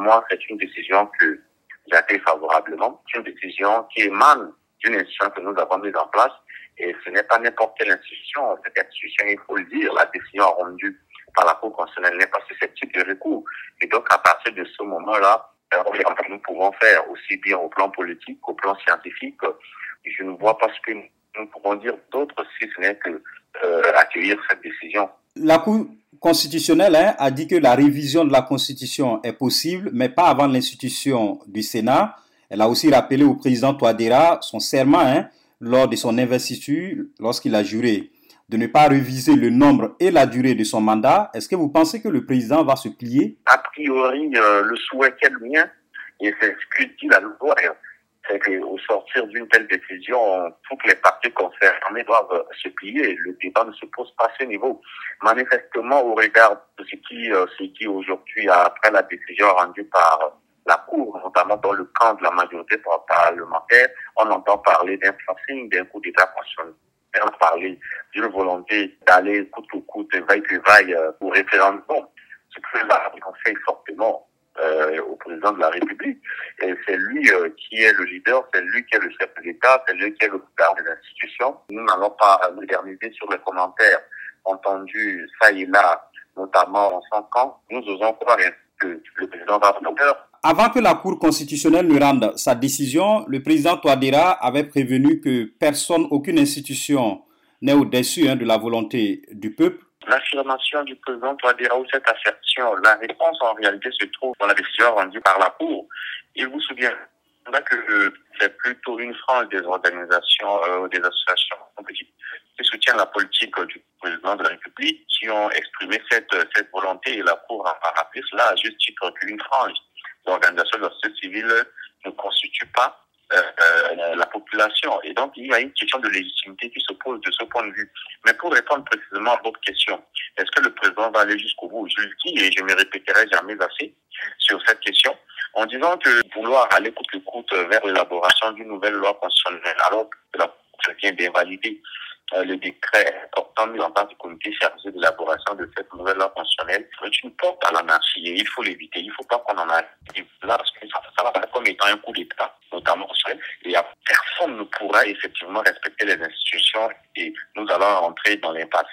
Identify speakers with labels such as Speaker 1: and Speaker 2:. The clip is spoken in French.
Speaker 1: moi, c'est une décision que j'accueille favorablement. C'est une décision qui émane d'une institution que nous avons mise en place. Et ce n'est pas n'importe quelle institution. Cette institution, il faut le dire, la décision rendue par la Cour constitutionnelle n'est pas susceptible de recours. Et donc, à partir de ce moment-là, nous pouvons faire aussi bien au plan politique qu'au plan scientifique. Je ne vois pas ce que nous pouvons dire d'autre si ce n'est que euh, accueillir cette décision.
Speaker 2: La Cour constitutionnelle hein, a dit que la révision de la Constitution est possible, mais pas avant l'institution du Sénat. Elle a aussi rappelé au président Touadéra son serment hein, lors de son investiture, lorsqu'il a juré de ne pas réviser le nombre et la durée de son mandat. Est-ce que vous pensez que le président va se plier?
Speaker 1: A priori, euh, le souhait est le mien, et c'est ce que dit la loi, c'est qu'au sortir d'une telle décision, toutes les parties concernées doivent se plier. Le débat ne se pose pas à ce niveau. Manifestement, au regard de ce qui, euh, aujourd'hui, après la décision rendue par la Cour, notamment dans le camp de la majorité parlementaire, on entend parler d'un forcing, d'un coup d'État constitutionnel on parler d'une volonté d'aller coûte que coûte, vaille que vaille, euh, au référendum. Ce que là, conseille fortement euh, au président de la République. Et c'est lui euh, qui est le leader, c'est lui qui est le chef de l'État, c'est lui qui est le leader des institutions. Nous n'allons pas moderniser sur les commentaires entendus ça et là, notamment en 5 ans. Nous osons croire que le président va faire
Speaker 2: avant que la Cour constitutionnelle ne rende sa décision, le président Touadéra avait prévenu que personne, aucune institution n'est au-dessus hein, de la volonté du peuple.
Speaker 1: L'affirmation du président Touadéra ou cette assertion, la réponse en réalité se trouve dans la décision rendue par la Cour. Il vous souvient que c'est plutôt une frange des organisations, euh, des associations qui soutiennent la politique du président de la République qui ont exprimé cette, cette volonté et la Cour a rappelé cela à juste titre qu'une frange l'organisation de la société civile ne constitue pas euh, la population. Et donc, il y a une question de légitimité qui se pose de ce point de vue. Mais pour répondre précisément à votre question, est-ce que le président va aller jusqu'au bout? Je le dis et je me répéterai jamais assez sur cette question, en disant que vouloir aller coûte que coûte vers l'élaboration d'une nouvelle loi constitutionnelle, alors que la vient d'invalider euh, le décret portant mis en place du comité chargé d'élaboration de cette nouvelle loi constitutionnelle c'est une porte à l'anarchie et il faut l'éviter. Il ne faut pas qu'on en arrive là parce que ça, ça va paraître comme étant un coup d'État, ne pourra effectivement respecter les institutions et nous allons rentrer dans l'impasse.